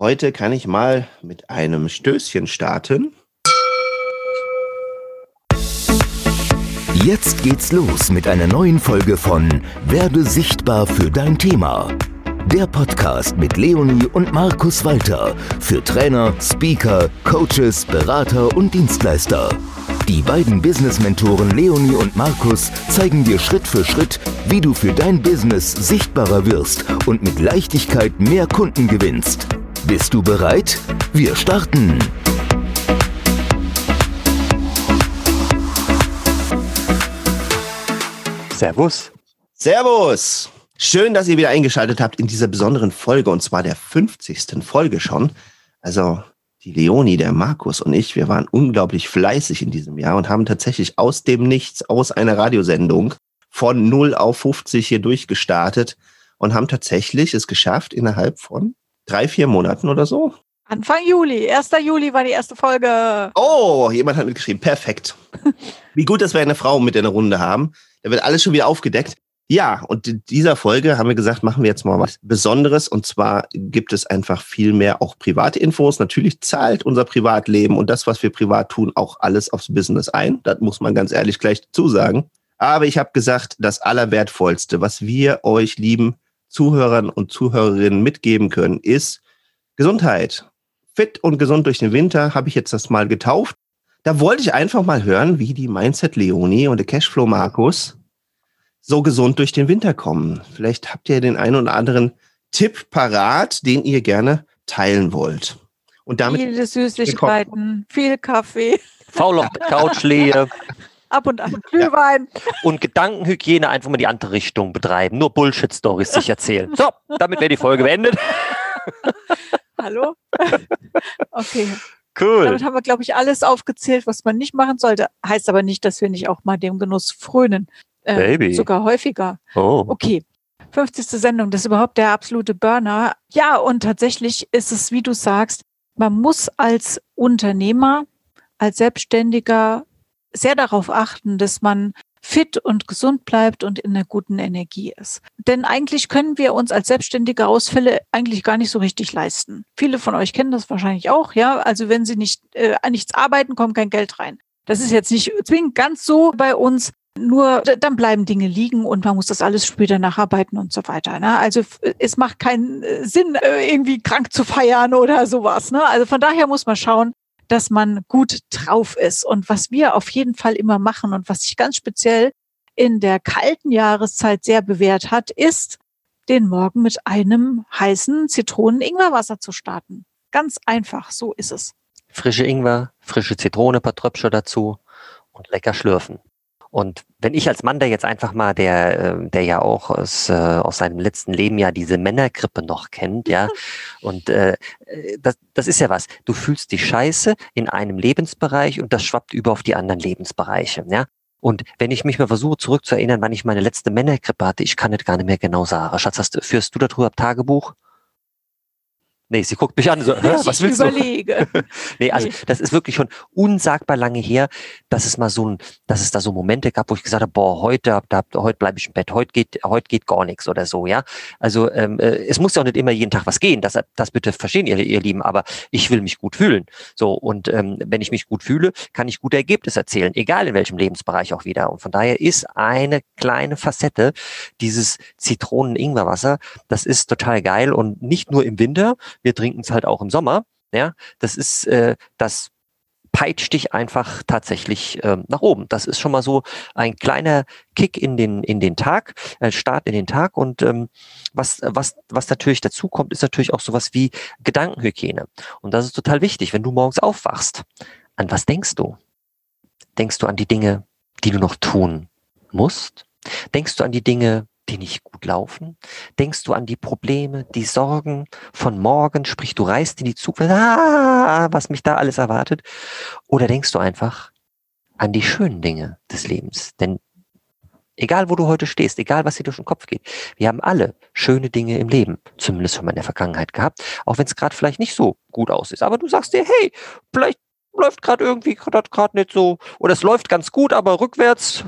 Heute kann ich mal mit einem Stößchen starten. Jetzt geht's los mit einer neuen Folge von Werde sichtbar für dein Thema. Der Podcast mit Leonie und Markus Walter für Trainer, Speaker, Coaches, Berater und Dienstleister. Die beiden Business-Mentoren Leonie und Markus zeigen dir Schritt für Schritt, wie du für dein Business sichtbarer wirst und mit Leichtigkeit mehr Kunden gewinnst. Bist du bereit? Wir starten! Servus. Servus. Schön, dass ihr wieder eingeschaltet habt in dieser besonderen Folge und zwar der 50. Folge schon. Also die Leonie, der Markus und ich, wir waren unglaublich fleißig in diesem Jahr und haben tatsächlich aus dem Nichts, aus einer Radiosendung von 0 auf 50 hier durchgestartet und haben tatsächlich es geschafft, innerhalb von drei, vier Monaten oder so. Anfang Juli, 1. Juli war die erste Folge. Oh, jemand hat mitgeschrieben. Perfekt. Wie gut, dass wir eine Frau mit in der Runde haben. Da wird alles schon wieder aufgedeckt. Ja, und in dieser Folge haben wir gesagt, machen wir jetzt mal was Besonderes. Und zwar gibt es einfach viel mehr auch private Infos. Natürlich zahlt unser Privatleben und das, was wir privat tun, auch alles aufs Business ein. Das muss man ganz ehrlich gleich dazu sagen. Aber ich habe gesagt, das Allerwertvollste, was wir euch lieben Zuhörern und Zuhörerinnen mitgeben können, ist Gesundheit. Fit und gesund durch den Winter habe ich jetzt das mal getauft. Da wollte ich einfach mal hören, wie die Mindset Leonie und der Cashflow Markus so gesund durch den Winter kommen. Vielleicht habt ihr den einen oder anderen Tipp parat, den ihr gerne teilen wollt. Und damit viele Süßigkeiten, viel Kaffee. Faul auf der Couch lehe. Ab und an Glühwein. Ja. Und Gedankenhygiene einfach mal die andere Richtung betreiben. Nur Bullshit-Stories sich erzählen. So, damit wäre die Folge beendet. Hallo? Okay. Cool. Damit haben wir, glaube ich, alles aufgezählt, was man nicht machen sollte. Heißt aber nicht, dass wir nicht auch mal dem Genuss frönen. Äh, Baby. Sogar häufiger. Oh. Okay. 50. Sendung, das ist überhaupt der absolute Burner. Ja, und tatsächlich ist es, wie du sagst, man muss als Unternehmer, als Selbstständiger sehr darauf achten, dass man fit und gesund bleibt und in einer guten Energie ist. Denn eigentlich können wir uns als Selbstständige Ausfälle eigentlich gar nicht so richtig leisten. Viele von euch kennen das wahrscheinlich auch, ja. Also wenn sie nicht äh, an nichts arbeiten, kommt kein Geld rein. Das ist jetzt nicht zwingend ganz so bei uns, nur dann bleiben Dinge liegen und man muss das alles später nacharbeiten und so weiter. Ne? Also es macht keinen äh, Sinn, äh, irgendwie krank zu feiern oder sowas. Ne? Also von daher muss man schauen, dass man gut drauf ist. Und was wir auf jeden Fall immer machen und was sich ganz speziell in der kalten Jahreszeit sehr bewährt hat, ist, den Morgen mit einem heißen Zitronen-Ingwerwasser zu starten. Ganz einfach, so ist es. Frische Ingwer, frische Zitrone, paar Tröpfchen dazu und lecker schlürfen. Und wenn ich als Mann, der jetzt einfach mal, der, ähm, der ja auch aus, äh, aus seinem letzten Leben ja diese Männergrippe noch kennt, ja, und äh, das, das ist ja was. Du fühlst die Scheiße in einem Lebensbereich und das schwappt über auf die anderen Lebensbereiche, ja. Und wenn ich mich mal versuche zurückzuerinnern, wann ich meine letzte Männergrippe hatte, ich kann das gar nicht mehr genau sagen. Schatz, hast, führst du darüber Tagebuch? Nee, sie guckt mich an, so, Hä, was willst überlege. du? nee, also das ist wirklich schon unsagbar lange her, dass es mal so ein, dass es da so Momente gab, wo ich gesagt habe, boah, heute, da, heute bleibe ich im Bett, heute geht, heute geht gar nichts oder so, ja. Also ähm, äh, es muss ja auch nicht immer jeden Tag was gehen, das, das bitte verstehen ihr, ihr Lieben, aber ich will mich gut fühlen. So, und ähm, wenn ich mich gut fühle, kann ich gute Ergebnisse erzählen, egal in welchem Lebensbereich auch wieder. Und von daher ist eine kleine Facette dieses Zitronen-Ingwerwasser, das ist total geil und nicht nur im Winter, wir trinken es halt auch im Sommer. Ja, das ist, äh, das peitscht dich einfach tatsächlich ähm, nach oben. Das ist schon mal so ein kleiner Kick in den in den Tag, äh, Start in den Tag und ähm, was was was natürlich dazu kommt, ist natürlich auch sowas wie Gedankenhygiene und das ist total wichtig, wenn du morgens aufwachst. An was denkst du? Denkst du an die Dinge, die du noch tun musst? Denkst du an die Dinge, die nicht gut laufen? Denkst du an die Probleme, die Sorgen von morgen, sprich du reist in die Zukunft, ah, was mich da alles erwartet? Oder denkst du einfach an die schönen Dinge des Lebens? Denn egal wo du heute stehst, egal was dir durch den Kopf geht, wir haben alle schöne Dinge im Leben, zumindest schon mal in der Vergangenheit gehabt, auch wenn es gerade vielleicht nicht so gut aussieht. Aber du sagst dir, hey, vielleicht läuft gerade irgendwie gerade nicht so, oder es läuft ganz gut, aber rückwärts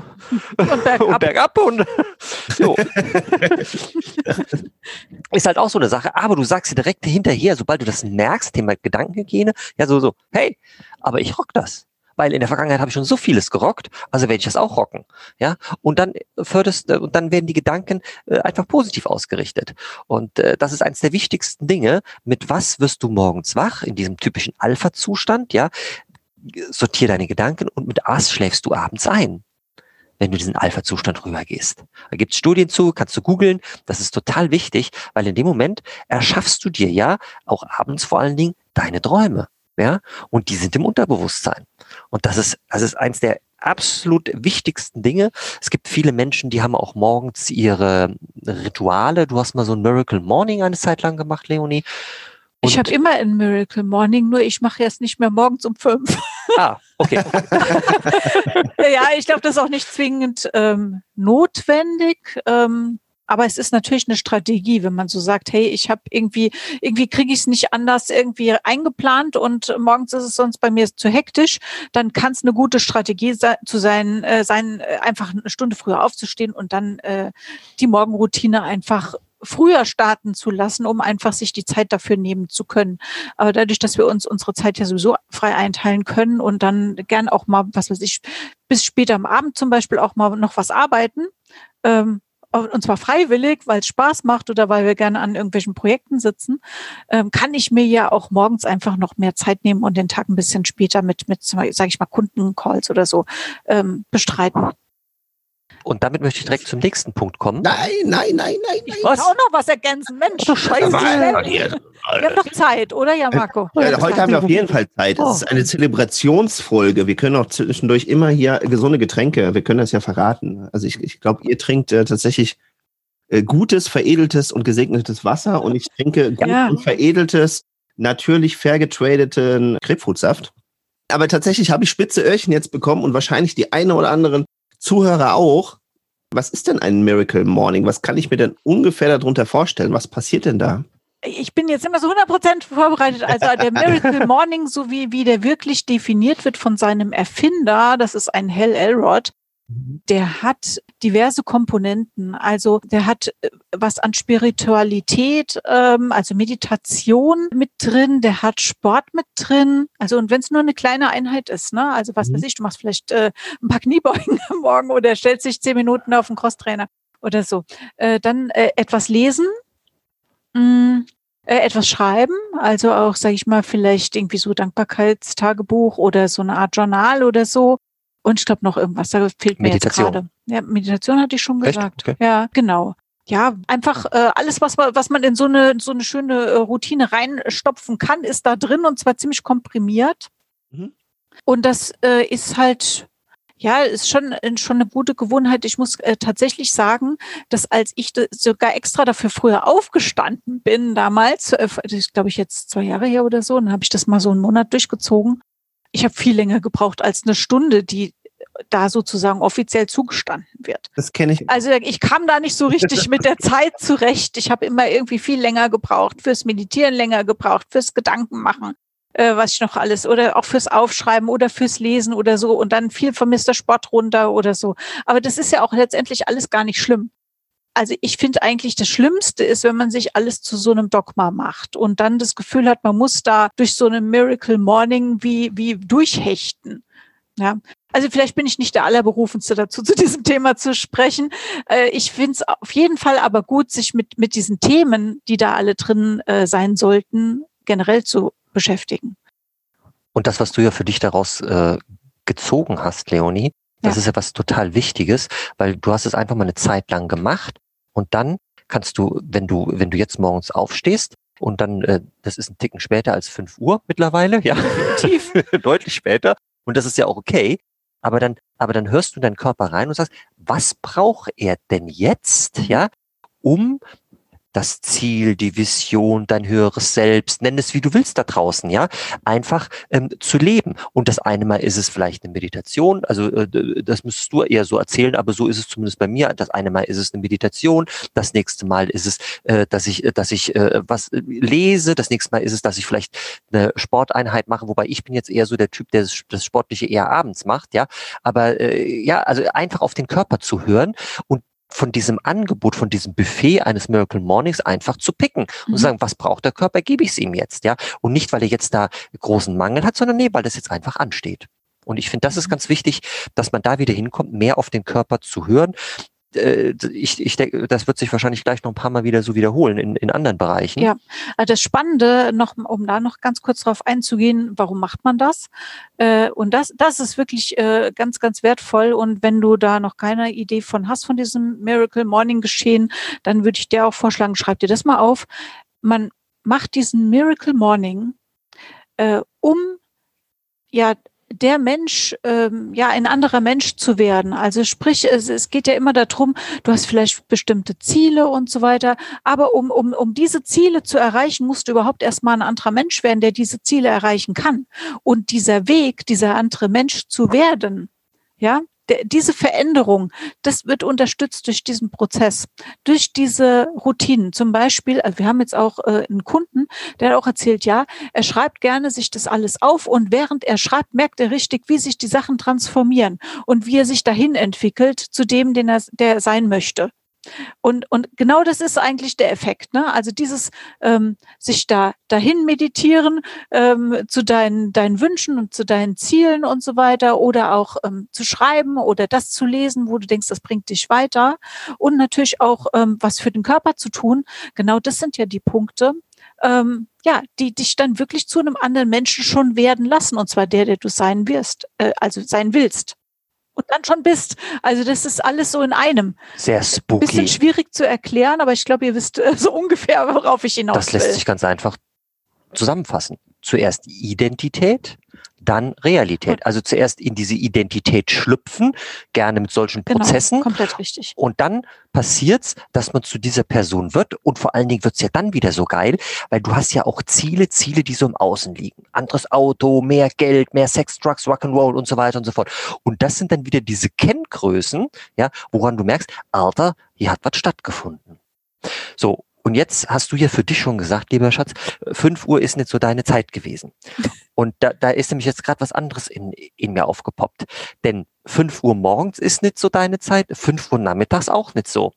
und bergab. Und, bergab und so. ist halt auch so eine Sache, aber du sagst dir direkt hinterher, sobald du das merkst, Thema Gedankenhygiene, ja so, so, hey, aber ich rock das weil in der Vergangenheit habe ich schon so vieles gerockt, also werde ich das auch rocken. Ja, und dann förderst, äh, und dann werden die Gedanken äh, einfach positiv ausgerichtet. Und äh, das ist eines der wichtigsten Dinge. Mit was wirst du morgens wach in diesem typischen Alpha-Zustand? Ja, sortier deine Gedanken und mit was schläfst du abends ein? wenn du diesen Alpha-Zustand rübergehst. Da gibt es Studien zu, kannst du googeln. Das ist total wichtig, weil in dem Moment erschaffst du dir ja auch abends vor allen Dingen deine Träume. Ja? Und die sind im Unterbewusstsein. Und das ist, das ist eins der absolut wichtigsten Dinge. Es gibt viele Menschen, die haben auch morgens ihre Rituale. Du hast mal so ein Miracle Morning eine Zeit lang gemacht, Leonie. Und ich habe immer ein Miracle Morning, nur ich mache jetzt nicht mehr morgens um fünf. Ah, okay. ja, ich glaube, das ist auch nicht zwingend ähm, notwendig. Ähm, aber es ist natürlich eine Strategie, wenn man so sagt, hey, ich habe irgendwie, irgendwie kriege ich es nicht anders irgendwie eingeplant und morgens ist es sonst bei mir zu hektisch, dann kann es eine gute Strategie se zu sein, äh, sein, äh, einfach eine Stunde früher aufzustehen und dann äh, die Morgenroutine einfach früher starten zu lassen, um einfach sich die Zeit dafür nehmen zu können. Aber dadurch, dass wir uns unsere Zeit ja sowieso frei einteilen können und dann gern auch mal, was weiß ich, bis später am Abend zum Beispiel auch mal noch was arbeiten, ähm, und zwar freiwillig, weil es Spaß macht oder weil wir gerne an irgendwelchen Projekten sitzen, ähm, kann ich mir ja auch morgens einfach noch mehr Zeit nehmen und den Tag ein bisschen später mit, mit sage ich mal, Kundencalls oder so ähm, bestreiten. Und damit möchte ich direkt zum nächsten Punkt kommen. Nein, nein, nein, nein. Ich muss auch noch was ergänzen. Mensch, du Scheiße. Wir haben doch Zeit, oder? Ja, Marco. Ja, heute haben wir auf jeden Fall Zeit. Es oh. ist eine Zelebrationsfolge. Wir können auch zwischendurch immer hier gesunde Getränke, wir können das ja verraten. Also ich, ich glaube, ihr trinkt äh, tatsächlich äh, gutes, veredeltes und gesegnetes Wasser und ich trinke ja. veredeltes, natürlich fair getradeten Grapefruitsaft. Aber tatsächlich habe ich spitze Öhrchen jetzt bekommen und wahrscheinlich die eine oder anderen Zuhörer auch. Was ist denn ein Miracle Morning? Was kann ich mir denn ungefähr darunter vorstellen? Was passiert denn da? Ich bin jetzt immer so 100% vorbereitet. Also der Miracle Morning, so wie, wie der wirklich definiert wird von seinem Erfinder, das ist ein Hell Elrod, der hat diverse Komponenten. Also der hat äh, was an Spiritualität, ähm, also Meditation mit drin, der hat Sport mit drin. Also und wenn es nur eine kleine Einheit ist, ne? Also was mhm. weiß ich, du machst vielleicht äh, ein paar Kniebeugen am Morgen oder stellst dich zehn Minuten auf den Crosstrainer oder so. Äh, dann äh, etwas lesen. Mh, mm, äh, etwas schreiben, also auch, sage ich mal, vielleicht irgendwie so Dankbarkeitstagebuch oder so eine Art Journal oder so. Und ich glaube noch irgendwas, da fehlt mir Meditation. jetzt gerade. Ja, Meditation hatte ich schon gesagt. Okay. Ja, genau. Ja, einfach äh, alles, was man, was man in so eine, so eine schöne äh, Routine reinstopfen kann, ist da drin und zwar ziemlich komprimiert. Mhm. Und das äh, ist halt, ja, ist schon, äh, schon eine gute Gewohnheit. Ich muss äh, tatsächlich sagen, dass als ich sogar extra dafür früher aufgestanden bin damals, äh, glaube ich jetzt zwei Jahre her oder so, dann habe ich das mal so einen Monat durchgezogen ich habe viel länger gebraucht als eine Stunde, die da sozusagen offiziell zugestanden wird. Das kenne ich. Also ich kam da nicht so richtig mit der Zeit zurecht. Ich habe immer irgendwie viel länger gebraucht, fürs Meditieren länger gebraucht, fürs Gedankenmachen, äh, was ich noch alles, oder auch fürs Aufschreiben oder fürs Lesen oder so und dann viel von Mr. Sport runter oder so. Aber das ist ja auch letztendlich alles gar nicht schlimm also ich finde eigentlich das Schlimmste ist, wenn man sich alles zu so einem Dogma macht und dann das Gefühl hat, man muss da durch so eine Miracle Morning wie, wie durchhechten. Ja, also vielleicht bin ich nicht der Allerberufenste dazu, zu diesem Thema zu sprechen. Äh, ich finde es auf jeden Fall aber gut, sich mit, mit diesen Themen, die da alle drin äh, sein sollten, generell zu beschäftigen. Und das, was du ja für dich daraus äh, gezogen hast, Leonie, das ja. ist ja was total Wichtiges, weil du hast es einfach mal eine Zeit lang gemacht und dann kannst du, wenn du, wenn du jetzt morgens aufstehst und dann, äh, das ist ein Ticken später als fünf Uhr mittlerweile, ja, tief, deutlich später. Und das ist ja auch okay. Aber dann, aber dann hörst du deinen Körper rein und sagst, was braucht er denn jetzt, ja, um das Ziel, die Vision, dein höheres Selbst, nenn es wie du willst da draußen, ja, einfach ähm, zu leben. Und das eine Mal ist es vielleicht eine Meditation, also äh, das müsstest du eher so erzählen, aber so ist es zumindest bei mir. Das eine Mal ist es eine Meditation, das nächste Mal ist es, äh, dass ich, äh, dass ich äh, was lese, das nächste Mal ist es, dass ich vielleicht eine Sporteinheit mache, wobei ich bin jetzt eher so der Typ, der das, das Sportliche eher abends macht, ja. Aber äh, ja, also einfach auf den Körper zu hören und von diesem Angebot, von diesem Buffet eines Miracle Mornings einfach zu picken und mhm. sagen, was braucht der Körper, gebe ich es ihm jetzt, ja. Und nicht, weil er jetzt da großen Mangel hat, sondern nee, weil das jetzt einfach ansteht. Und ich finde, das ist mhm. ganz wichtig, dass man da wieder hinkommt, mehr auf den Körper zu hören. Äh, ich, ich denke, das wird sich wahrscheinlich gleich noch ein paar Mal wieder so wiederholen in, in anderen Bereichen. Ja, also das Spannende, noch, um da noch ganz kurz drauf einzugehen, warum macht man das? Äh, und das, das ist wirklich äh, ganz, ganz wertvoll. Und wenn du da noch keine Idee von hast, von diesem Miracle Morning Geschehen, dann würde ich dir auch vorschlagen, schreib dir das mal auf. Man macht diesen Miracle Morning, um ja der Mensch, ähm, ja, ein anderer Mensch zu werden. Also sprich, es, es geht ja immer darum, du hast vielleicht bestimmte Ziele und so weiter, aber um, um, um diese Ziele zu erreichen, musst du überhaupt erstmal ein anderer Mensch werden, der diese Ziele erreichen kann. Und dieser Weg, dieser andere Mensch zu werden, ja, diese Veränderung, das wird unterstützt durch diesen Prozess, durch diese Routinen. Zum Beispiel, also wir haben jetzt auch äh, einen Kunden, der hat auch erzählt, ja, er schreibt gerne sich das alles auf und während er schreibt, merkt er richtig, wie sich die Sachen transformieren und wie er sich dahin entwickelt zu dem, den er, der er sein möchte. Und, und genau das ist eigentlich der Effekt. Ne? Also dieses ähm, sich da dahin meditieren ähm, zu deinen, deinen Wünschen und zu deinen Zielen und so weiter oder auch ähm, zu schreiben oder das zu lesen, wo du denkst, das bringt dich weiter und natürlich auch ähm, was für den Körper zu tun. Genau das sind ja die Punkte, ähm, ja, die dich dann wirklich zu einem anderen Menschen schon werden lassen und zwar der, der du sein wirst, äh, also sein willst und dann schon bist. Also das ist alles so in einem. Sehr spooky. Bisschen schwierig zu erklären, aber ich glaube, ihr wisst äh, so ungefähr, worauf ich hinaus Das lässt will. sich ganz einfach zusammenfassen. Zuerst Identität, dann Realität. Also zuerst in diese Identität schlüpfen, gerne mit solchen genau, Prozessen. Komplett richtig. Und dann passiert's, dass man zu dieser Person wird und vor allen Dingen wird's ja dann wieder so geil, weil du hast ja auch Ziele, Ziele, die so im Außen liegen. Anderes Auto, mehr Geld, mehr Sex, Drugs, Rock'n'Roll und so weiter und so fort. Und das sind dann wieder diese Kenngrößen, ja, woran du merkst, Alter, hier hat was stattgefunden. So, und jetzt hast du ja für dich schon gesagt, lieber Schatz, 5 Uhr ist nicht so deine Zeit gewesen. Und da, da ist nämlich jetzt gerade was anderes in, in mir aufgepoppt. Denn 5 Uhr morgens ist nicht so deine Zeit, 5 Uhr nachmittags auch nicht so.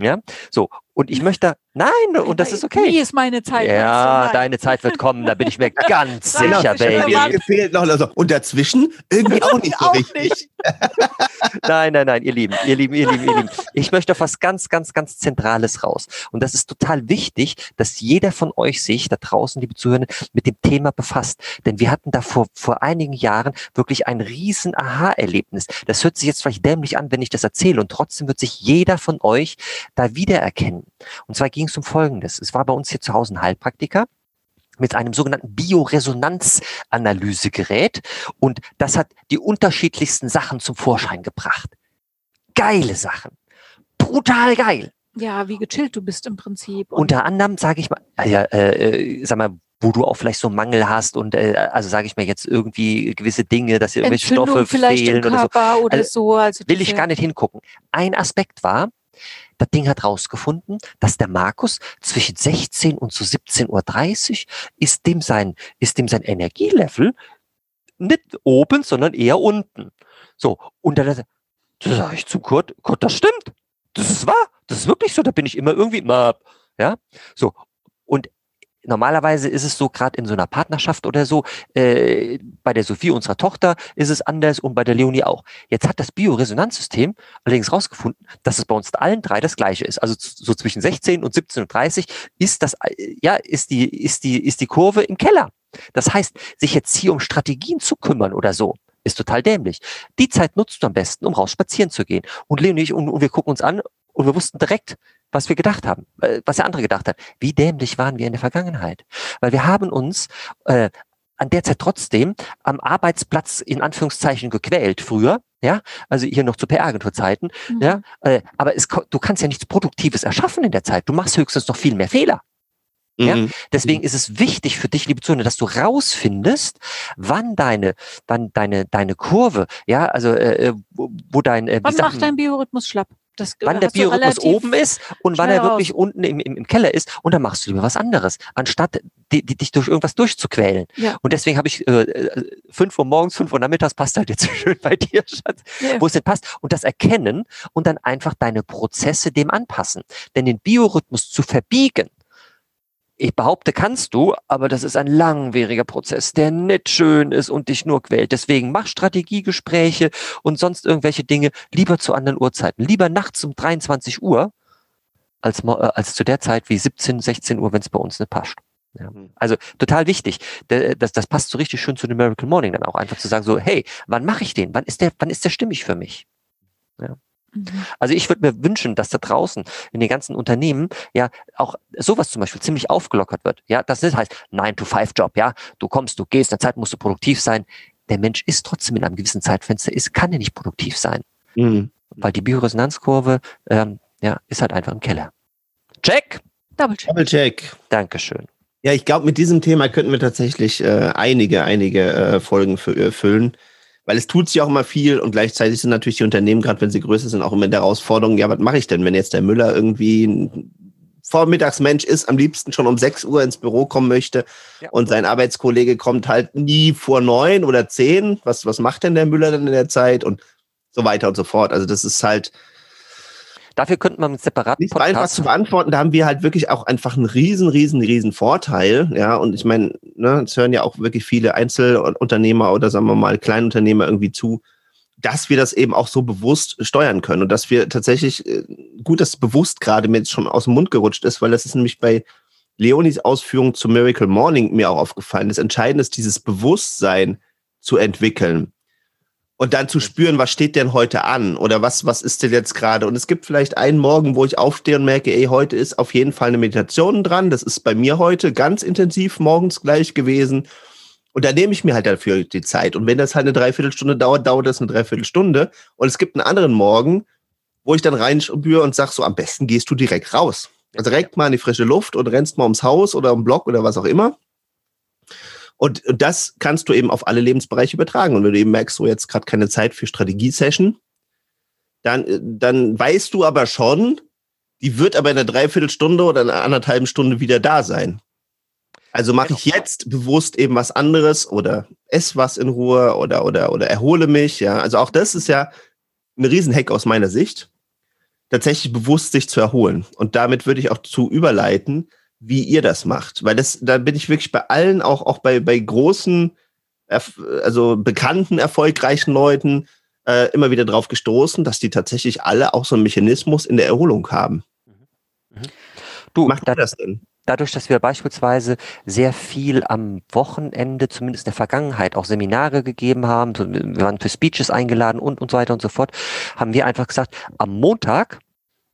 Ja, so. Und ich möchte, nein, und das ist okay. Wie ist meine Zeit? Ja, so deine Zeit wird kommen, da bin ich mir ganz sicher, Baby. Gefehlt noch, also, und dazwischen irgendwie auch nicht so auch richtig. Nicht. nein, nein, nein, ihr Lieben, ihr Lieben, ihr Lieben, ihr Lieben. Ich möchte auf was ganz, ganz, ganz Zentrales raus. Und das ist total wichtig, dass jeder von euch sich da draußen, liebe Zuhörer, mit dem Thema befasst. Denn wir hatten da vor, vor einigen Jahren wirklich ein riesen Aha-Erlebnis. Das hört sich jetzt vielleicht dämlich an, wenn ich das erzähle. Und trotzdem wird sich jeder von euch da wiedererkennen. Und zwar ging es um Folgendes. Es war bei uns hier zu Hause ein Heilpraktiker mit einem sogenannten Bioresonanzanalysegerät und das hat die unterschiedlichsten Sachen zum Vorschein gebracht. Geile Sachen. Brutal geil. Ja, wie gechillt du bist im Prinzip. Und Unter anderem, sage ich mal, ja, äh, sag mal, wo du auch vielleicht so Mangel hast und äh, also sage ich mir jetzt irgendwie gewisse Dinge, dass dir irgendwelche Stoffe fehlen oder so. Oder also, so also will ich gar nicht hingucken. Ein Aspekt war, das Ding hat rausgefunden, dass der Markus zwischen 16 und zu 17.30 Uhr ist dem sein, ist dem sein Energielevel nicht oben, sondern eher unten. So. Und dann, da sage ich zu Kurt, Kurt, das stimmt. Das ist wahr. Das ist wirklich so. Da bin ich immer irgendwie, ja. So. Und normalerweise ist es so, gerade in so einer Partnerschaft oder so, äh, bei der Sophie, unserer Tochter, ist es anders und bei der Leonie auch. Jetzt hat das Bioresonanzsystem allerdings rausgefunden, dass es bei uns allen drei das gleiche ist. Also so zwischen 16 und 17 und 30 ist das, äh, ja, ist die, ist die, ist die Kurve im Keller. Das heißt, sich jetzt hier um Strategien zu kümmern oder so, ist total dämlich. Die Zeit nutzt du am besten, um raus spazieren zu gehen. Und Leonie und, und wir gucken uns an und wir wussten direkt, was wir gedacht haben, äh, was der andere gedacht hat. Wie dämlich waren wir in der Vergangenheit? Weil wir haben uns äh, an der Zeit trotzdem am Arbeitsplatz in Anführungszeichen gequält früher, ja, also hier noch zu PR-Agenturzeiten, mhm. ja, äh, aber es, du kannst ja nichts Produktives erschaffen in der Zeit. Du machst höchstens noch viel mehr Fehler. Ja? Mhm. Deswegen mhm. ist es wichtig für dich, liebe Zuhörer, dass du rausfindest, wann deine, wann deine, deine Kurve, ja, also äh, äh wo, dein äh, Wann macht dein Biorhythmus schlapp? Das wann der Biorhythmus oben ist und wann er wirklich raus. unten im, im, im, Keller ist. Und dann machst du lieber was anderes, anstatt die, die, dich durch irgendwas durchzuquälen. Ja. Und deswegen habe ich äh, äh, fünf Uhr morgens, fünf Uhr nachmittags passt halt jetzt schön bei dir, Schatz, ja. wo es denn passt. Und das erkennen und dann einfach deine Prozesse dem anpassen. Denn den Biorhythmus zu verbiegen, ich behaupte, kannst du, aber das ist ein langwieriger Prozess, der nicht schön ist und dich nur quält. Deswegen mach Strategiegespräche und sonst irgendwelche Dinge lieber zu anderen Uhrzeiten. Lieber nachts um 23 Uhr als, äh, als zu der Zeit wie 17, 16 Uhr, wenn es bei uns nicht passt. Ja. Mhm. Also total wichtig. Das, das passt so richtig schön zu dem Miracle Morning dann auch einfach zu sagen so, hey, wann mache ich den? Wann ist der, wann ist der stimmig für mich? Mhm. Also ich würde mir wünschen, dass da draußen in den ganzen Unternehmen ja auch sowas zum Beispiel ziemlich aufgelockert wird. Ja, das heißt 9-to-5-Job, ja. Du kommst, du gehst, in der Zeit musst du produktiv sein. Der Mensch ist trotzdem in einem gewissen Zeitfenster, ist, kann er nicht produktiv sein. Mhm. Weil die Bioresonanzkurve, ähm, ja, ist halt einfach im Keller. Check! Double check. Double check. Dankeschön. Ja, ich glaube, mit diesem Thema könnten wir tatsächlich äh, einige, einige äh, Folgen äh, füllen weil es tut sich auch immer viel und gleichzeitig sind natürlich die Unternehmen, gerade wenn sie größer sind, auch immer in der Herausforderung, ja, was mache ich denn, wenn jetzt der Müller irgendwie ein Vormittagsmensch ist, am liebsten schon um 6 Uhr ins Büro kommen möchte ja. und sein Arbeitskollege kommt halt nie vor neun oder zehn. Was, was macht denn der Müller dann in der Zeit und so weiter und so fort. Also das ist halt, Dafür könnte man mit separaten Nicht Podcast... einfach zu beantworten, da haben wir halt wirklich auch einfach einen riesen, riesen, riesen Vorteil. Ja, und ich meine, ne, es hören ja auch wirklich viele Einzelunternehmer oder sagen wir mal Kleinunternehmer irgendwie zu, dass wir das eben auch so bewusst steuern können und dass wir tatsächlich, äh, gut, dass bewusst gerade mir jetzt schon aus dem Mund gerutscht ist, weil das ist nämlich bei Leonis Ausführung zu Miracle Morning mir auch aufgefallen. Das Entscheidende ist, dieses Bewusstsein zu entwickeln und dann zu spüren, was steht denn heute an oder was, was ist denn jetzt gerade? Und es gibt vielleicht einen Morgen, wo ich aufstehe und merke, ey, heute ist auf jeden Fall eine Meditation dran. Das ist bei mir heute ganz intensiv morgens gleich gewesen. Und da nehme ich mir halt dafür die Zeit. Und wenn das halt eine Dreiviertelstunde dauert, dauert das eine Dreiviertelstunde. Und es gibt einen anderen Morgen, wo ich dann reinspüre und sage so, am besten gehst du direkt raus. Also direkt mal in die frische Luft und rennst mal ums Haus oder um Block oder was auch immer. Und, und das kannst du eben auf alle Lebensbereiche übertragen. Und wenn du eben merkst, so jetzt gerade keine Zeit für Strategie-Session, dann, dann weißt du aber schon, die wird aber in einer Dreiviertelstunde oder einer anderthalben Stunde wieder da sein. Also mache ich jetzt bewusst eben was anderes oder ess was in Ruhe oder, oder, oder erhole mich. Ja, also auch das ist ja ein Riesenhack aus meiner Sicht, tatsächlich bewusst sich zu erholen. Und damit würde ich auch zu überleiten, wie ihr das macht. Weil das, da bin ich wirklich bei allen, auch, auch bei, bei großen, also bekannten, erfolgreichen Leuten, äh, immer wieder drauf gestoßen, dass die tatsächlich alle auch so einen Mechanismus in der Erholung haben. Mhm. Du, macht da, das denn? Dadurch, dass wir beispielsweise sehr viel am Wochenende, zumindest in der Vergangenheit, auch Seminare gegeben haben, wir waren für Speeches eingeladen und, und so weiter und so fort, haben wir einfach gesagt, am Montag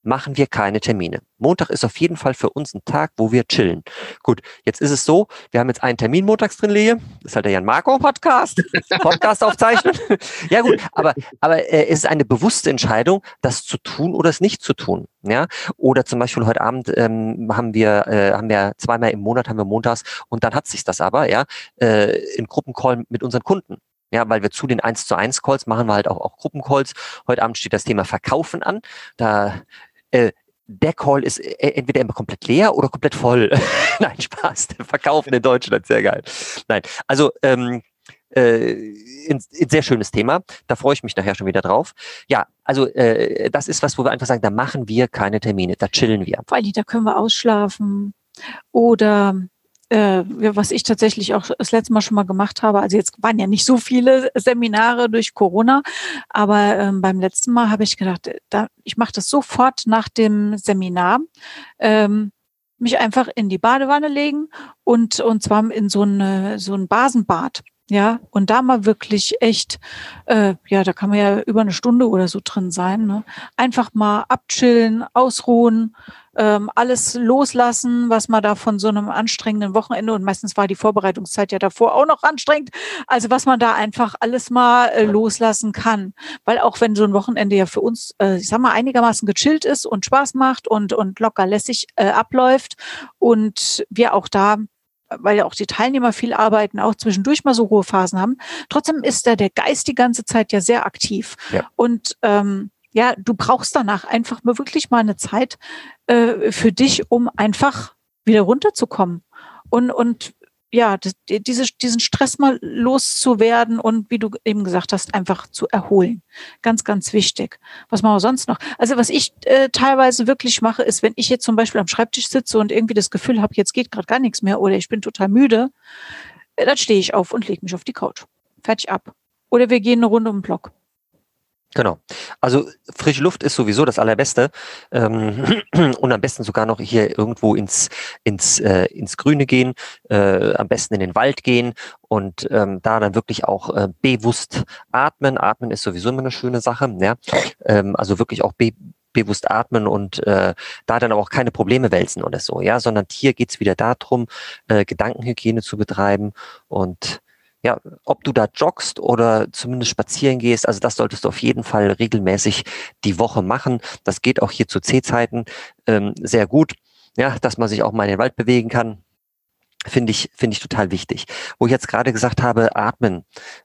machen wir keine Termine. Montag ist auf jeden Fall für uns ein Tag, wo wir chillen. Gut, jetzt ist es so, wir haben jetzt einen Termin montags drin, Lehe. Das ist halt der Jan Marco Podcast. Podcast aufzeichnen. ja gut, aber, aber äh, es ist eine bewusste Entscheidung, das zu tun oder es nicht zu tun. Ja, oder zum Beispiel heute Abend ähm, haben wir äh, haben wir zweimal im Monat haben wir montags und dann hat sich das aber ja äh, in Gruppencall mit unseren Kunden. Ja, weil wir zu den 1 zu 1 Calls machen wir halt auch, auch Gruppencalls. Heute Abend steht das Thema Verkaufen an. Da äh, der Call ist äh, entweder immer komplett leer oder komplett voll. Nein, Spaß. Verkaufen in Deutschland, sehr geil. Nein, also ähm, äh, ein, ein sehr schönes Thema. Da freue ich mich nachher schon wieder drauf. Ja, also äh, das ist was, wo wir einfach sagen, da machen wir keine Termine, da chillen wir. Vor allem, da können wir ausschlafen oder äh, was ich tatsächlich auch das letzte Mal schon mal gemacht habe, also jetzt waren ja nicht so viele Seminare durch Corona, aber ähm, beim letzten Mal habe ich gedacht, da, ich mache das sofort nach dem Seminar. Ähm, mich einfach in die Badewanne legen und, und zwar in so, eine, so ein Basenbad. Ja, und da mal wirklich echt, äh, ja, da kann man ja über eine Stunde oder so drin sein. Ne? Einfach mal abchillen, ausruhen, ähm, alles loslassen, was man da von so einem anstrengenden Wochenende und meistens war die Vorbereitungszeit ja davor auch noch anstrengend. Also was man da einfach alles mal äh, loslassen kann, weil auch wenn so ein Wochenende ja für uns, äh, ich sag mal einigermaßen gechillt ist und Spaß macht und und locker lässig äh, abläuft und wir auch da weil ja auch die Teilnehmer viel arbeiten, auch zwischendurch mal so Ruhephasen haben. Trotzdem ist da der Geist die ganze Zeit ja sehr aktiv. Ja. Und ähm, ja, du brauchst danach einfach mal wirklich mal eine Zeit äh, für dich, um einfach wieder runterzukommen. Und, und ja, diese, diesen Stress mal loszuwerden und wie du eben gesagt hast, einfach zu erholen. Ganz, ganz wichtig. Was machen wir sonst noch? Also was ich äh, teilweise wirklich mache, ist, wenn ich jetzt zum Beispiel am Schreibtisch sitze und irgendwie das Gefühl habe, jetzt geht gerade gar nichts mehr oder ich bin total müde, äh, dann stehe ich auf und lege mich auf die Couch. Fertig ab. Oder wir gehen eine Runde um den Block. Genau. Also frische Luft ist sowieso das Allerbeste ähm, und am besten sogar noch hier irgendwo ins ins äh, ins Grüne gehen, äh, am besten in den Wald gehen und ähm, da dann wirklich auch äh, bewusst atmen. Atmen ist sowieso immer eine schöne Sache. Ja? Ähm, also wirklich auch be bewusst atmen und äh, da dann auch keine Probleme wälzen oder so, ja, sondern hier geht's wieder darum, äh, Gedankenhygiene zu betreiben und ja, ob du da joggst oder zumindest spazieren gehst, also das solltest du auf jeden Fall regelmäßig die Woche machen. Das geht auch hier zu C-Zeiten ähm, sehr gut, ja, dass man sich auch mal in den Wald bewegen kann. Finde ich, finde ich total wichtig. Wo ich jetzt gerade gesagt habe, atmen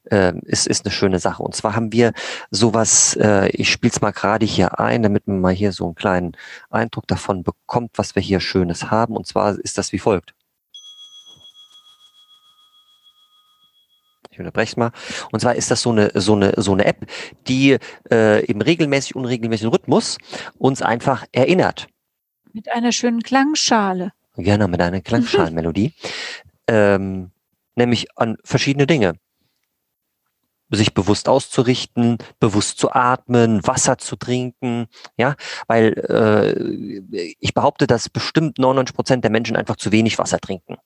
äh, ist, ist eine schöne Sache. Und zwar haben wir sowas, äh, ich spiele es mal gerade hier ein, damit man mal hier so einen kleinen Eindruck davon bekommt, was wir hier Schönes haben. Und zwar ist das wie folgt. Ich unterbreche mal. Und zwar ist das so eine, so eine, so eine App, die äh, im regelmäßig, unregelmäßigen Rhythmus uns einfach erinnert. Mit einer schönen Klangschale. Gerne, mit einer Klangschalenmelodie. ähm, nämlich an verschiedene Dinge sich bewusst auszurichten, bewusst zu atmen, Wasser zu trinken, ja, weil äh, ich behaupte, dass bestimmt 99 Prozent der Menschen einfach zu wenig Wasser trinken,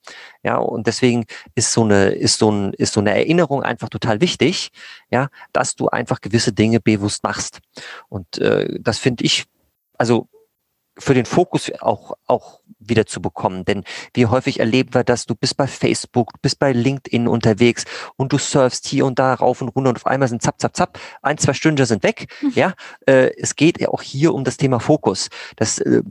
ja, und deswegen ist so eine ist so ein ist so eine Erinnerung einfach total wichtig, ja, dass du einfach gewisse Dinge bewusst machst. Und äh, das finde ich also für den Fokus auch, auch wieder zu bekommen. Denn wie häufig erleben wir das, du bist bei Facebook, du bist bei LinkedIn unterwegs und du surfst hier und da rauf und runter und auf einmal sind zapp, zapp, zapp, ein, zwei Stunden sind weg. Mhm. Ja, äh, es geht ja auch hier um das Thema Fokus. Das, äh,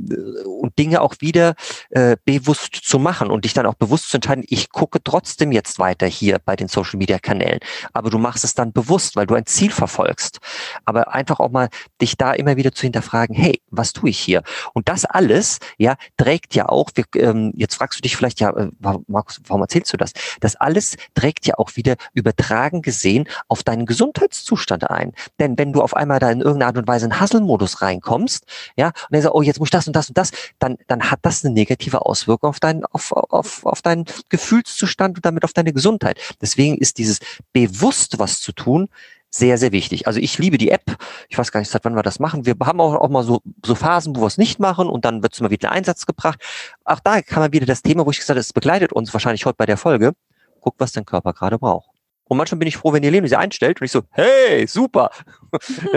und Dinge auch wieder äh, bewusst zu machen und dich dann auch bewusst zu entscheiden, ich gucke trotzdem jetzt weiter hier bei den Social Media Kanälen. Aber du machst es dann bewusst, weil du ein Ziel verfolgst. Aber einfach auch mal dich da immer wieder zu hinterfragen, hey, was tue ich hier? Und das alles, ja, trägt ja auch, wir, ähm, jetzt fragst du dich vielleicht, ja, äh, Markus, warum erzählst du das? Das alles trägt ja auch wieder übertragen gesehen auf deinen Gesundheitszustand ein. Denn wenn du auf einmal da in irgendeiner Art und Weise in Hasselmodus reinkommst, ja, und dann sagst, oh, jetzt muss ich das und das und das, dann, dann hat das eine negative Auswirkung auf deinen, auf, auf, auf deinen Gefühlszustand und damit auf deine Gesundheit. Deswegen ist dieses bewusst was zu tun, sehr, sehr wichtig. Also ich liebe die App. Ich weiß gar nicht, seit wann wir das machen. Wir haben auch, auch mal so, so Phasen, wo wir es nicht machen und dann wird es mal wieder in Einsatz gebracht. Auch da kann man wieder das Thema, wo ich gesagt habe, es begleitet uns wahrscheinlich heute bei der Folge. Guck, was dein Körper gerade braucht. Und manchmal bin ich froh, wenn ihr Leben sie einstellt und ich so, hey, super.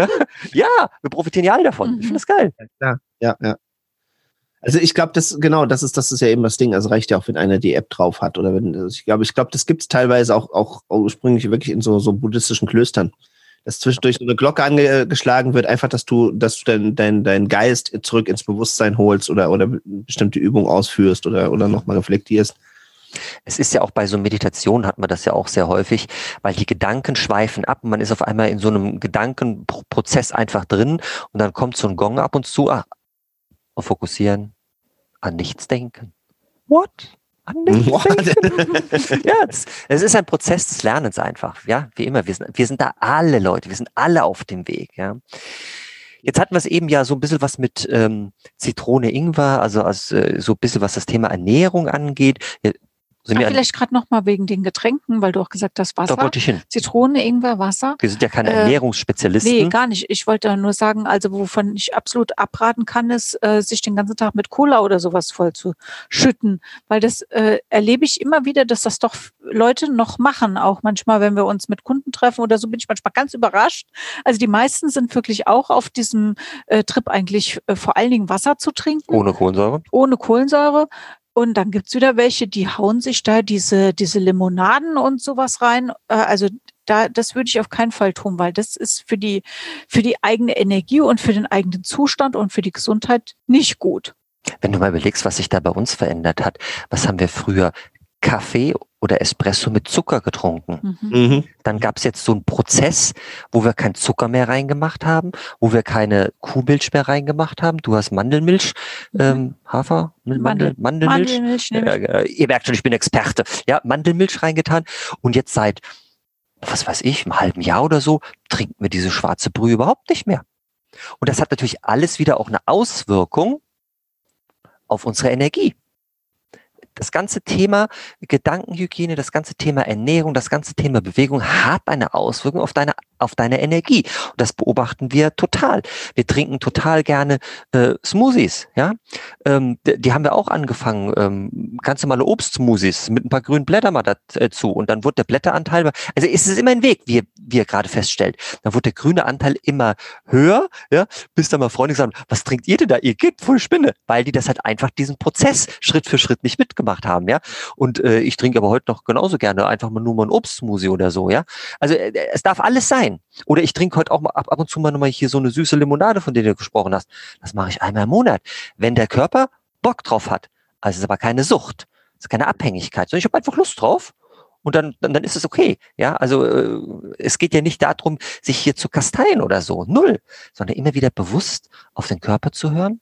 ja, wir profitieren ja alle davon. Ich finde das geil. Ja, ja, ja. Also ich glaube, das genau, das ist das ist ja eben das Ding. Also reicht ja auch, wenn einer die App drauf hat oder wenn also ich glaube, ich glaube, das gibt es teilweise auch auch ursprünglich wirklich in so so buddhistischen Klöstern, dass zwischendurch so eine Glocke angeschlagen wird, einfach, dass du dass du dein dein dein Geist zurück ins Bewusstsein holst oder oder bestimmte Übungen ausführst oder oder nochmal reflektierst. Es ist ja auch bei so Meditation hat man das ja auch sehr häufig, weil die Gedanken schweifen ab und man ist auf einmal in so einem Gedankenprozess einfach drin und dann kommt so ein Gong ab und zu, ach, und fokussieren, an nichts denken. What? Ja, es, es, ist ein Prozess des Lernens einfach. Ja, wie immer. Wir sind, wir sind da alle Leute. Wir sind alle auf dem Weg. Ja. Jetzt hatten wir es eben ja so ein bisschen was mit ähm, Zitrone Ingwer, also, also so ein bisschen was das Thema Ernährung angeht Ach, vielleicht gerade noch mal wegen den Getränken, weil du auch gesagt hast, Wasser. Da wollte ich hin. Zitrone, Ingwer, Wasser. Wir sind ja keine äh, Ernährungsspezialisten. Nee, gar nicht. Ich wollte nur sagen, also wovon ich absolut abraten kann, ist, äh, sich den ganzen Tag mit Cola oder sowas voll zu schütten. Weil das äh, erlebe ich immer wieder, dass das doch Leute noch machen. Auch manchmal, wenn wir uns mit Kunden treffen oder so, bin ich manchmal ganz überrascht. Also die meisten sind wirklich auch auf diesem äh, Trip eigentlich äh, vor allen Dingen Wasser zu trinken. Ohne Kohlensäure? Ohne Kohlensäure. Und dann gibt's wieder welche, die hauen sich da diese, diese Limonaden und sowas rein. Äh, also da, das würde ich auf keinen Fall tun, weil das ist für die, für die eigene Energie und für den eigenen Zustand und für die Gesundheit nicht gut. Wenn du mal überlegst, was sich da bei uns verändert hat, was haben wir früher Kaffee oder Espresso mit Zucker getrunken. Mhm. mhm. Dann gab es jetzt so einen Prozess, wo wir kein Zucker mehr reingemacht haben, wo wir keine Kuhmilch mehr reingemacht haben. Du hast Mandelmilch, mhm. ähm, Hafer, Mandel, Mandelmilch. Mandelmilch äh, ihr merkt schon, ich bin Experte. Ja, Mandelmilch reingetan. Und jetzt seit, was weiß ich, einem halben Jahr oder so, trinken wir diese schwarze Brühe überhaupt nicht mehr. Und das hat natürlich alles wieder auch eine Auswirkung auf unsere Energie das ganze Thema Gedankenhygiene, das ganze Thema Ernährung, das ganze Thema Bewegung hat eine Auswirkung auf deine auf deine Energie. Und das beobachten wir total. Wir trinken total gerne äh, Smoothies, ja. Ähm, die, die, haben wir auch angefangen, ähm, ganz normale Obstsmoothies mit ein paar grünen Blättern mal dazu. Und dann wurde der Blätteranteil, also ist es immer ein Weg, wie, wie ihr gerade feststellt. Dann wurde der grüne Anteil immer höher, ja, bis dann mal Freunde sagen, was trinkt ihr denn da? Ihr geht voll Spinne, weil die das halt einfach diesen Prozess Schritt für Schritt nicht mitgemacht gemacht haben, ja. Und äh, ich trinke aber heute noch genauso gerne einfach mal nur mal ein Obstsmoothie oder so, ja. Also äh, es darf alles sein. Oder ich trinke heute auch mal ab, ab und zu mal nochmal hier so eine süße Limonade, von der du gesprochen hast. Das mache ich einmal im Monat. Wenn der Körper Bock drauf hat. Also es ist aber keine Sucht. Es ist keine Abhängigkeit, sondern ich habe einfach Lust drauf und dann, dann, dann ist es okay. Ja, also äh, es geht ja nicht darum, sich hier zu kasteien oder so. Null. Sondern immer wieder bewusst auf den Körper zu hören,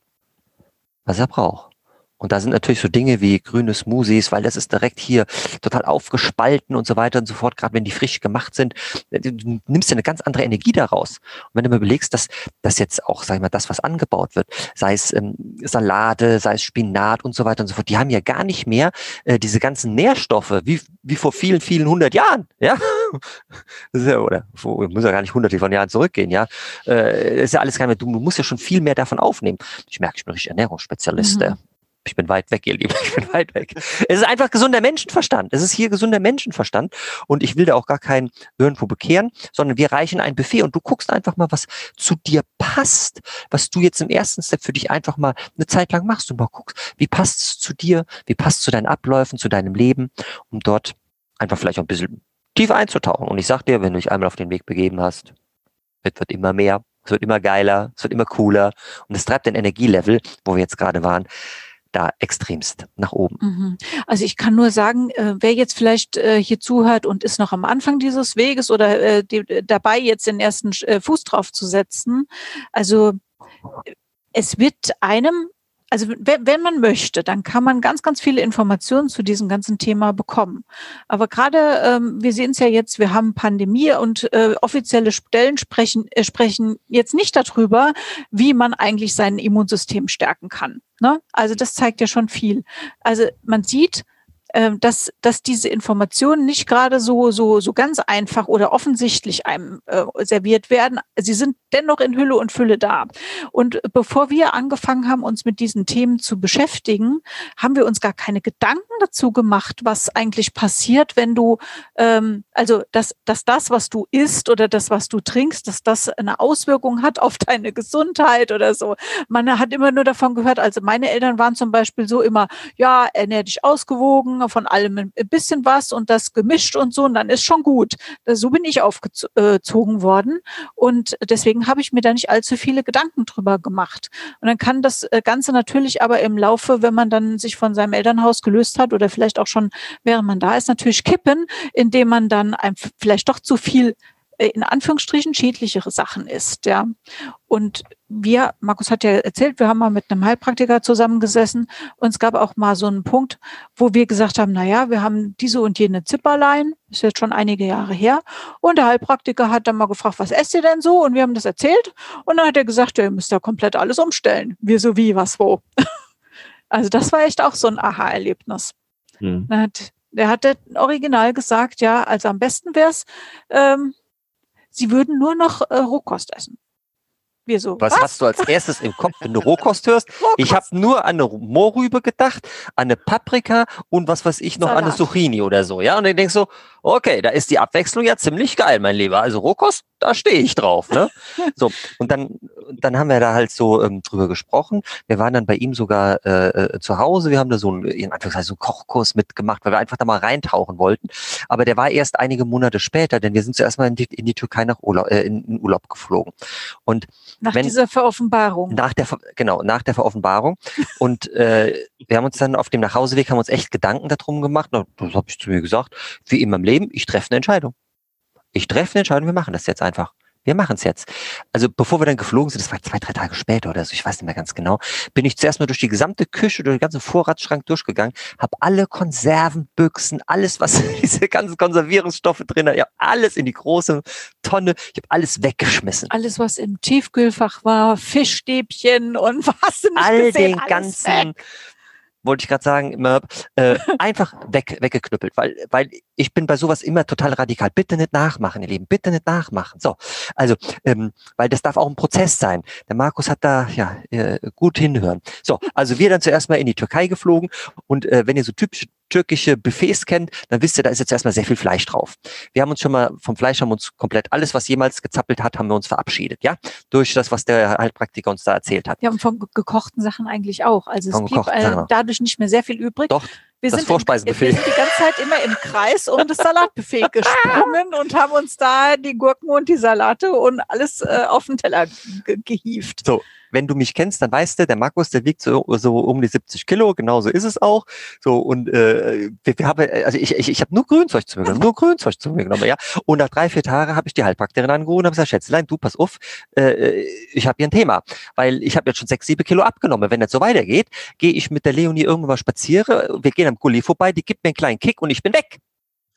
was er braucht. Und da sind natürlich so Dinge wie grüne Smoothies, weil das ist direkt hier total aufgespalten und so weiter und so fort, gerade wenn die frisch gemacht sind. Du nimmst ja eine ganz andere Energie daraus. Und wenn du mir überlegst, dass das jetzt auch, sag ich mal, das, was angebaut wird, sei es ähm, Salate, sei es Spinat und so weiter und so fort, die haben ja gar nicht mehr äh, diese ganzen Nährstoffe wie, wie vor vielen, vielen hundert Jahren. Ja, das ist ja, oder muss ja gar nicht hunderte von Jahren zurückgehen, ja. Äh, ist ja alles gar nicht mehr, du musst ja schon viel mehr davon aufnehmen. Ich merke, ich bin richtig Ernährungsspezialist. Mhm. Ich bin weit weg, ihr Lieben. Ich bin weit weg. Es ist einfach gesunder Menschenverstand. Es ist hier gesunder Menschenverstand. Und ich will da auch gar keinen irgendwo bekehren, sondern wir reichen ein Buffet und du guckst einfach mal, was zu dir passt, was du jetzt im ersten Step für dich einfach mal eine Zeit lang machst und mal guckst, wie passt es zu dir, wie passt es zu deinen Abläufen, zu deinem Leben, um dort einfach vielleicht auch ein bisschen tiefer einzutauchen. Und ich sag dir, wenn du dich einmal auf den Weg begeben hast, es wird immer mehr, es wird immer geiler, es wird immer cooler und es treibt den Energielevel, wo wir jetzt gerade waren, da extremst nach oben. Mhm. Also ich kann nur sagen, äh, wer jetzt vielleicht äh, hier zuhört und ist noch am Anfang dieses Weges oder äh, dabei jetzt den ersten Fuß drauf zu setzen, also es wird einem also wenn man möchte, dann kann man ganz, ganz viele Informationen zu diesem ganzen Thema bekommen. Aber gerade, ähm, wir sehen es ja jetzt, wir haben Pandemie und äh, offizielle Stellen sprechen, äh, sprechen jetzt nicht darüber, wie man eigentlich sein Immunsystem stärken kann. Ne? Also das zeigt ja schon viel. Also man sieht, dass, dass diese Informationen nicht gerade so, so, so ganz einfach oder offensichtlich einem äh, serviert werden. Sie sind dennoch in Hülle und Fülle da. Und bevor wir angefangen haben, uns mit diesen Themen zu beschäftigen, haben wir uns gar keine Gedanken dazu gemacht, was eigentlich passiert, wenn du, ähm, also dass, dass das, was du isst oder das, was du trinkst, dass das eine Auswirkung hat auf deine Gesundheit oder so. Man hat immer nur davon gehört, also meine Eltern waren zum Beispiel so immer, ja, ernähr dich ausgewogen, von allem ein bisschen was und das gemischt und so und dann ist schon gut. So bin ich aufgezogen worden und deswegen habe ich mir da nicht allzu viele Gedanken drüber gemacht. Und dann kann das äh, Ganze natürlich aber im Laufe, wenn man dann sich von seinem Elternhaus gelöst hat oder vielleicht auch schon während man da ist, natürlich kippen, indem man dann vielleicht doch zu viel äh, in Anführungsstrichen schädlichere Sachen ist, ja. Und wir, Markus hat ja erzählt, wir haben mal mit einem Heilpraktiker zusammengesessen und es gab auch mal so einen Punkt, wo wir gesagt haben, na ja, wir haben diese und jene Zipperlein, ist jetzt schon einige Jahre her. Und der Heilpraktiker hat dann mal gefragt, was esst ihr denn so? Und wir haben das erzählt. Und dann hat er gesagt, ja, ihr müsst da komplett alles umstellen. Wir so wie, was, wo. Also das war echt auch so ein Aha-Erlebnis. Hm. Dann hat hatte original gesagt, ja, also am besten wäre es, ähm, sie würden nur noch äh, Rohkost essen. Wir so, was, was, hast du als erstes im Kopf, wenn du Rohkost hörst? Rohkost. Ich habe nur an eine Mohrrübe gedacht, an eine Paprika und was weiß ich noch, Salat. an eine Zucchini oder so. Ja, und dann denkst du, okay, da ist die Abwechslung ja ziemlich geil, mein Lieber. Also Rohkost, da stehe ich drauf. Ne? so, und dann, dann haben wir da halt so ähm, drüber gesprochen. Wir waren dann bei ihm sogar äh, äh zu Hause. Wir haben da so einen, in Anführungszeichen, so einen Kochkurs mitgemacht, weil wir einfach da mal reintauchen wollten. Aber der war erst einige Monate später, denn wir sind zuerst mal in die, in die Türkei nach Urlaub, äh, in, in Urlaub geflogen. Und nach wenn, dieser Veroffenbarung. Nach der, genau, nach der Veroffenbarung. und äh, wir haben uns dann auf dem Nachhauseweg haben uns echt Gedanken darum gemacht. Das habe ich zu mir gesagt. Wie immer im Leben, ich treffe eine Entscheidung. Ich treffe eine Entscheidung, wir machen das jetzt einfach. Wir machen es jetzt. Also bevor wir dann geflogen sind, das war zwei, drei Tage später oder so, ich weiß nicht mehr ganz genau, bin ich zuerst mal durch die gesamte Küche, durch den ganzen Vorratsschrank durchgegangen, habe alle Konservenbüchsen, alles, was diese ganzen Konservierungsstoffe drin hat, ja alles in die große Tonne, ich habe alles weggeschmissen. Alles, was im Tiefkühlfach war, Fischstäbchen und was nicht All gesehen, den ganzen weg wollte ich gerade sagen, immer äh, einfach weg, weggeknüppelt, weil, weil ich bin bei sowas immer total radikal. Bitte nicht nachmachen, ihr Lieben, bitte nicht nachmachen. So, also, ähm, weil das darf auch ein Prozess sein. Der Markus hat da ja äh, gut hinhören. So, also wir dann zuerst mal in die Türkei geflogen und äh, wenn ihr so typische türkische Buffets kennt, dann wisst ihr, da ist jetzt erstmal sehr viel Fleisch drauf. Wir haben uns schon mal vom Fleisch haben uns komplett alles, was jemals gezappelt hat, haben wir uns verabschiedet, ja, durch das, was der Heilpraktiker uns da erzählt hat. Ja, und von gekochten Sachen eigentlich auch. Also es blieb äh, dadurch nicht mehr sehr viel übrig. Doch. Wir das sind, Vorspeisenbuffet. wir sind die ganze Zeit immer im Kreis um das Salatbuffet gesprungen und haben uns da die Gurken und die Salate und alles äh, auf den Teller ge gehievt. So, wenn du mich kennst, dann weißt du, der Markus, der wiegt so, so um die 70 Kilo, genauso ist es auch. So, und äh, wir, wir haben, also ich, ich, ich habe nur Grünzeug zu mir genommen, nur Grünzeug zu mir genommen, ja. Und nach drei, vier Tagen habe ich die Heilpraktikerin angerufen und habe gesagt, Schätzelein, du pass auf, äh, ich habe hier ein Thema. Weil ich habe jetzt schon sechs, sieben Kilo abgenommen. Wenn das so weitergeht, gehe ich mit der Leonie irgendwann mal spazieren, wir gehen am Gully vorbei, die gibt mir einen kleinen Kick und ich bin weg.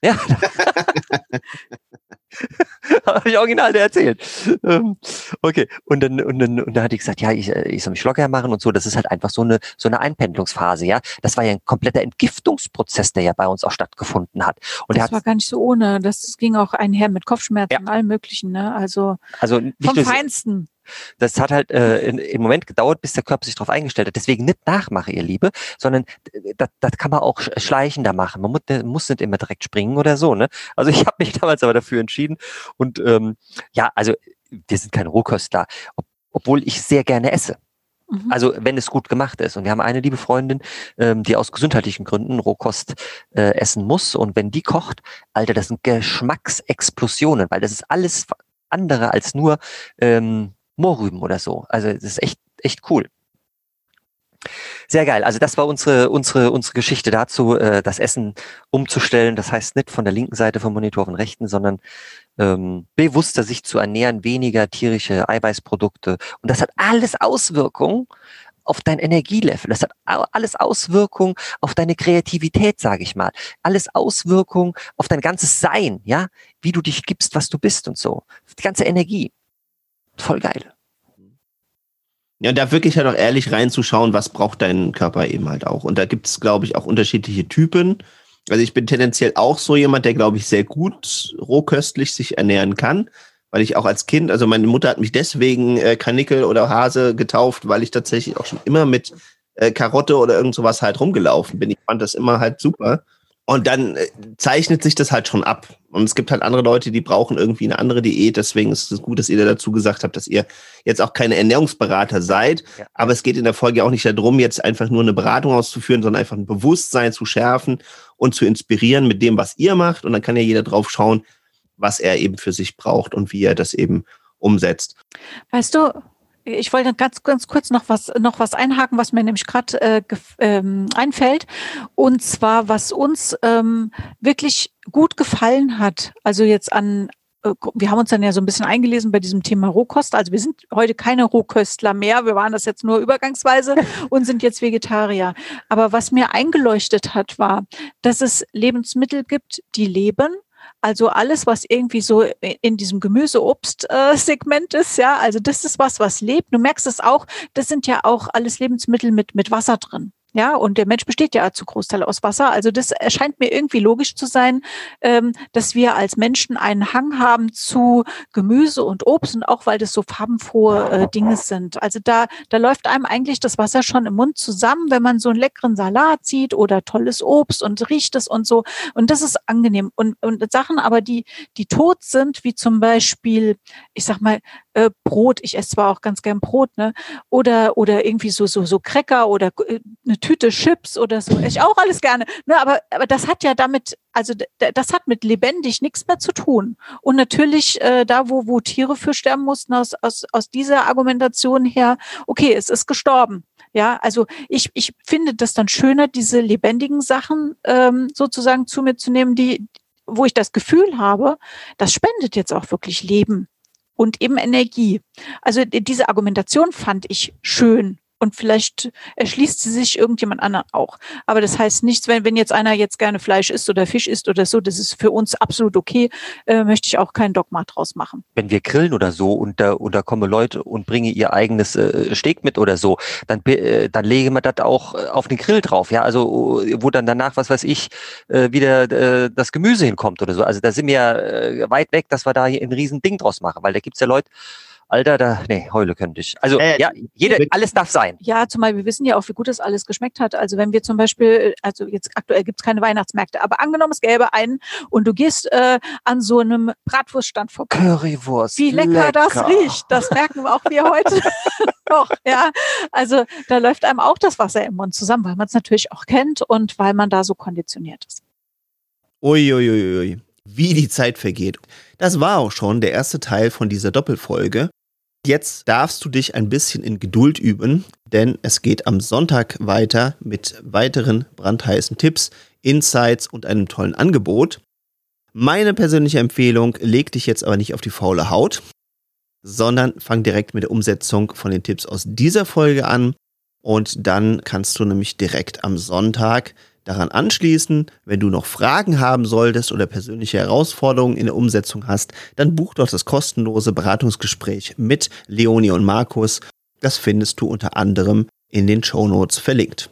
Ja. Habe ich original der erzählt. Ähm, okay. Und dann, und dann, und dann hat die gesagt, ja, ich, äh, ich soll mich locker machen und so. Das ist halt einfach so eine, so eine Einpendlungsphase, ja. Das war ja ein kompletter Entgiftungsprozess, der ja bei uns auch stattgefunden hat. Und das war gar nicht so ohne. Das ging auch einher mit Kopfschmerzen ja. und allem möglichen, ne? Also, also vom Feinsten. Das hat halt äh, in, im Moment gedauert, bis der Körper sich darauf eingestellt hat. Deswegen nicht nachmache, ihr Liebe, sondern das, das kann man auch schleichender machen. Man muss, muss nicht immer direkt springen oder so. Ne? Also ich habe mich damals aber dafür entschieden. Und ähm, ja, also wir sind kein Rohköstler, ob, obwohl ich sehr gerne esse. Mhm. Also wenn es gut gemacht ist. Und wir haben eine liebe Freundin, ähm, die aus gesundheitlichen Gründen Rohkost äh, essen muss. Und wenn die kocht, Alter, das sind Geschmacksexplosionen, weil das ist alles andere als nur ähm, Mohrrüben oder so. Also das ist echt, echt cool. Sehr geil. Also das war unsere, unsere, unsere Geschichte dazu, äh, das Essen umzustellen. Das heißt nicht von der linken Seite vom Monitor auf den rechten, sondern ähm, bewusster sich zu ernähren, weniger tierische Eiweißprodukte. Und das hat alles Auswirkungen auf dein Energielevel. Das hat alles Auswirkungen auf deine Kreativität, sage ich mal. Alles Auswirkungen auf dein ganzes Sein, ja, wie du dich gibst, was du bist und so. Die ganze Energie voll geil. Ja, und da wirklich halt auch ehrlich reinzuschauen, was braucht dein Körper eben halt auch. Und da gibt es, glaube ich, auch unterschiedliche Typen. Also ich bin tendenziell auch so jemand, der, glaube ich, sehr gut rohköstlich sich ernähren kann, weil ich auch als Kind, also meine Mutter hat mich deswegen äh, Kanickel oder Hase getauft, weil ich tatsächlich auch schon immer mit äh, Karotte oder irgend sowas halt rumgelaufen bin. Ich fand das immer halt super. Und dann äh, zeichnet sich das halt schon ab. Und es gibt halt andere Leute, die brauchen irgendwie eine andere Diät. Deswegen ist es gut, dass ihr dazu gesagt habt, dass ihr jetzt auch keine Ernährungsberater seid. Ja. Aber es geht in der Folge auch nicht darum, jetzt einfach nur eine Beratung auszuführen, sondern einfach ein Bewusstsein zu schärfen und zu inspirieren mit dem, was ihr macht. Und dann kann ja jeder drauf schauen, was er eben für sich braucht und wie er das eben umsetzt. Weißt du, ich wollte ganz, ganz kurz noch was, noch was einhaken, was mir nämlich gerade äh, ähm, einfällt. Und zwar, was uns ähm, wirklich gut gefallen hat, also jetzt an, äh, wir haben uns dann ja so ein bisschen eingelesen bei diesem Thema Rohkost. Also wir sind heute keine Rohköstler mehr. Wir waren das jetzt nur übergangsweise und sind jetzt Vegetarier. Aber was mir eingeleuchtet hat, war, dass es Lebensmittel gibt, die leben also alles, was irgendwie so in diesem Gemüse-Obst-Segment ist, ja, also das ist was, was lebt. Du merkst es auch, das sind ja auch alles Lebensmittel mit, mit Wasser drin. Ja, und der Mensch besteht ja zu Großteil aus Wasser. Also das erscheint mir irgendwie logisch zu sein, ähm, dass wir als Menschen einen Hang haben zu Gemüse und Obst und auch weil das so farbenfrohe äh, Dinge sind. Also da, da läuft einem eigentlich das Wasser schon im Mund zusammen, wenn man so einen leckeren Salat sieht oder tolles Obst und riecht es und so. Und das ist angenehm. Und, und Sachen aber, die, die tot sind, wie zum Beispiel, ich sag mal, äh, Brot. Ich esse zwar auch ganz gern Brot, ne? Oder, oder irgendwie so, so, so Cracker oder äh, eine Tüte Chips oder so. Ich auch alles gerne. Ne? Aber, aber das hat ja damit, also das hat mit lebendig nichts mehr zu tun. Und natürlich, äh, da, wo, wo Tiere für sterben mussten, aus, aus, aus dieser Argumentation her, okay, es ist gestorben. Ja, also ich, ich finde das dann schöner, diese lebendigen Sachen ähm, sozusagen zu mir zu nehmen, die, wo ich das Gefühl habe, das spendet jetzt auch wirklich Leben und eben Energie. Also diese Argumentation fand ich schön und vielleicht erschließt sie sich irgendjemand anderen auch. Aber das heißt nichts, wenn, wenn jetzt einer jetzt gerne Fleisch isst oder Fisch isst oder so, das ist für uns absolut okay, äh, möchte ich auch kein Dogma draus machen. Wenn wir grillen oder so und da, und da kommen Leute und bringen ihr eigenes äh, Steak mit oder so, dann, äh, dann legen wir das auch äh, auf den Grill drauf, ja, also wo dann danach, was weiß ich, äh, wieder äh, das Gemüse hinkommt oder so. Also da sind wir ja äh, weit weg, dass wir da hier ein riesen Ding draus machen, weil da gibt's ja Leute, Alter, da, nee, heule könnte ich. Also, äh, ja, jeder, alles darf sein. Ja, zumal wir wissen ja auch, wie gut das alles geschmeckt hat. Also, wenn wir zum Beispiel, also jetzt aktuell gibt's keine Weihnachtsmärkte, aber angenommen, es gäbe einen und du gehst äh, an so einem Bratwurststand vorbei. Currywurst. Wie lecker, lecker. das riecht. Das merken wir auch wir heute noch, ja. Also, da läuft einem auch das Wasser im Mund zusammen, weil man es natürlich auch kennt und weil man da so konditioniert ist. Uiuiui. Ui, ui. Wie die Zeit vergeht. Das war auch schon der erste Teil von dieser Doppelfolge. Jetzt darfst du dich ein bisschen in Geduld üben, denn es geht am Sonntag weiter mit weiteren brandheißen Tipps, Insights und einem tollen Angebot. Meine persönliche Empfehlung, leg dich jetzt aber nicht auf die faule Haut, sondern fang direkt mit der Umsetzung von den Tipps aus dieser Folge an und dann kannst du nämlich direkt am Sonntag daran anschließen. Wenn du noch Fragen haben solltest oder persönliche Herausforderungen in der Umsetzung hast, dann buch doch das kostenlose Beratungsgespräch mit Leonie und Markus. Das findest du unter anderem in den Show Notes verlinkt.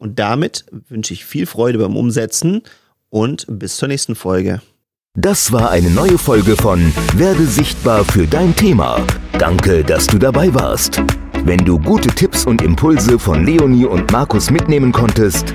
Und damit wünsche ich viel Freude beim Umsetzen und bis zur nächsten Folge. Das war eine neue Folge von Werde sichtbar für dein Thema. Danke, dass du dabei warst. Wenn du gute Tipps und Impulse von Leonie und Markus mitnehmen konntest,